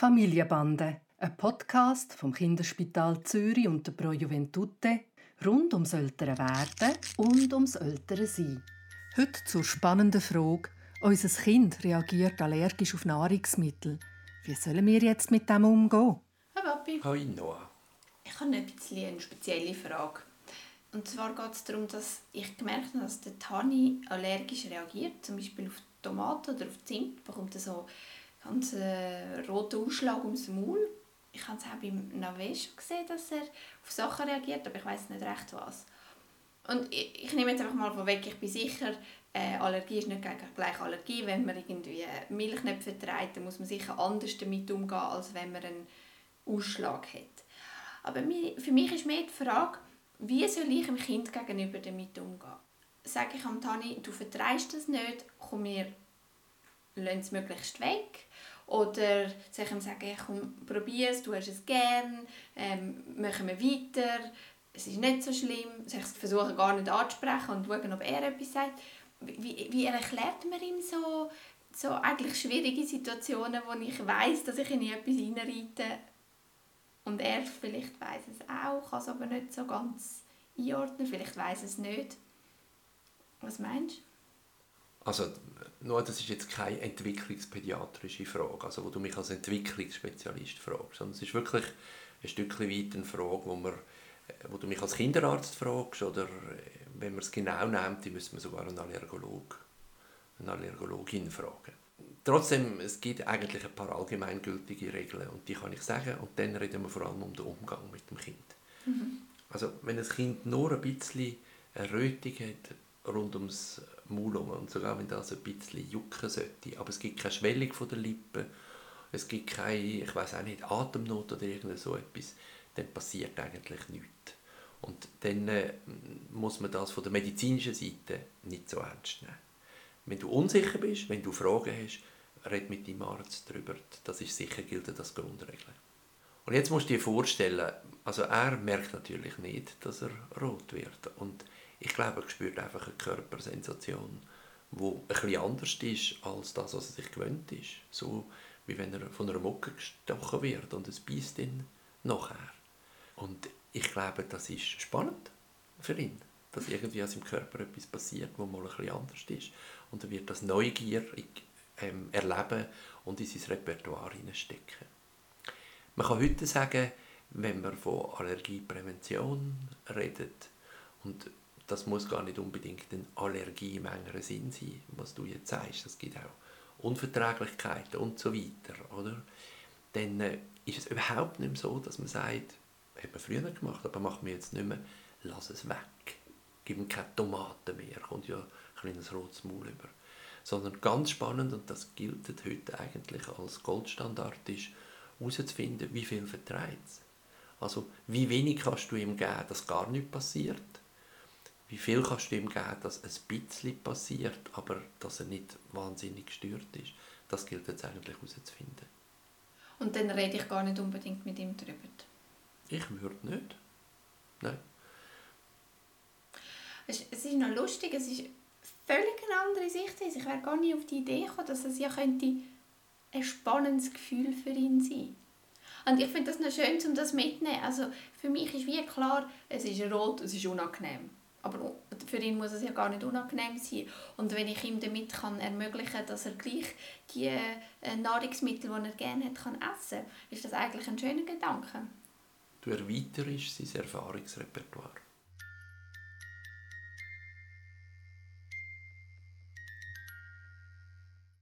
Familienbande, ein Podcast vom Kinderspital Zürich und der Pro Juventute rund ums ältere Werden und ums ältere Sein. Heute zur spannenden Frage: Unser Kind reagiert allergisch auf Nahrungsmittel. Wie sollen wir jetzt mit dem umgehen? Hi Papi. Hi Noah. Ich habe ein bisschen eine spezielle Frage. Und zwar geht es darum, dass ich gemerkt habe, dass der Tani allergisch reagiert, zum Beispiel auf Tomaten oder auf Zimt, bekommt er so ganz äh, roten Ausschlag ums Maul. Ich habe es auch beim Navé schon gesehen, dass er auf Sachen reagiert, aber ich weiß nicht recht was. Und ich, ich, nehme jetzt einfach mal vorweg, ich bin sicher, äh, Allergie ist nicht gleich Allergie. Wenn man irgendwie Milch nicht verträgt, dann muss man sicher anders damit umgehen, als wenn man einen Ausschlag hat. Aber für mich ist mehr die Frage, wie soll ich dem Kind gegenüber damit umgehen? Sage ich am Tani, du vertreibst das nicht, komm mir, lass es möglichst weg. Oder soll ich ihm sagen, komm, probier es, du hast es gern, ähm, machen wir weiter, es ist nicht so schlimm. Soll ich versuchen gar nicht anzusprechen und schauen, ob er etwas sagt. Wie, wie erklärt man ihm so, so eigentlich schwierige Situationen, wo ich weiß, dass ich in etwas hineinreite und er vielleicht weiß es auch, kann es aber nicht so ganz einordnen, vielleicht weiß es nicht. Was meinst du? Also, nur das ist jetzt keine entwicklungspädiatrische Frage, also wo du mich als Entwicklungsspezialist fragst, sondern es ist wirklich ein Stückchen weit eine Frage, wo, man, wo du mich als Kinderarzt fragst oder wenn man es genau nimmt, dann müssen wir sogar einen Allergolog, eine Allergologin fragen. Trotzdem, es gibt eigentlich ein paar allgemeingültige Regeln und die kann ich sagen und dann reden wir vor allem um den Umgang mit dem Kind. Mhm. Also wenn ein Kind nur ein bisschen eine Rötung hat rund ums Maul und sogar wenn das ein bisschen jucken sollte, aber es gibt keine Schwellung von der Lippen, es gibt keine, ich weiß auch nicht, Atemnot oder irgend so etwas, dann passiert eigentlich nichts. Und dann äh, muss man das von der medizinischen Seite nicht so ernst nehmen. Wenn du unsicher bist, wenn du Fragen hast, red mit deinem Arzt darüber. Das ist sicher, gilt das Grundregel. Und jetzt musst du dir vorstellen, also er merkt natürlich nicht, dass er rot wird. Und ich glaube, er spürt einfach eine Körpersensation, die ein bisschen anders ist als das, was er sich gewöhnt ist. So wie wenn er von einer Mucke gestochen wird und es beißt ihn nachher. Und ich glaube, das ist spannend für ihn, dass irgendwie an seinem Körper etwas passiert, wo mal ein bisschen anders ist. Und er wird das neugierig ähm, erleben und in sein Repertoire hineinstecken. Man kann heute sagen, wenn man von Allergieprävention redet, und das muss gar nicht unbedingt eine Allergie im engeren Sinn sein, was du jetzt sagst, es gibt auch Unverträglichkeiten und so weiter, oder? Dann äh, ist es überhaupt nicht mehr so, dass man sagt, hat man früher gemacht, aber macht man jetzt nicht mehr, lass es weg. Gib ihm keine Tomaten mehr, kommt ja ein kleines rotes Maul über. Sondern ganz spannend, und das gilt heute eigentlich als Goldstandard, ist herauszufinden, wie viel vertreibt es. Also wie wenig kannst du ihm geben, dass gar nichts passiert. Wie viel kannst du ihm geben, dass ein bisschen passiert, aber dass er nicht wahnsinnig gestört ist. Das gilt jetzt eigentlich herauszufinden. Und dann rede ich gar nicht unbedingt mit ihm darüber. Ich würde nicht. Nein. Es ist noch lustig, es ist völlig eine andere Sichtweise. Ich wäre gar nicht auf die Idee gekommen, dass es ja könnte ein spannendes Gefühl für ihn sein und ich finde das noch schön, um das mitzunehmen. Also für mich ist wie klar, es ist rot, es ist unangenehm. Aber für ihn muss es ja gar nicht unangenehm sein. Und wenn ich ihm damit kann ermöglichen kann, dass er gleich die äh, Nahrungsmittel, die er gerne hat, kann essen kann, ist das eigentlich ein schöner Gedanke. Du erweiterst sein Erfahrungsrepertoire.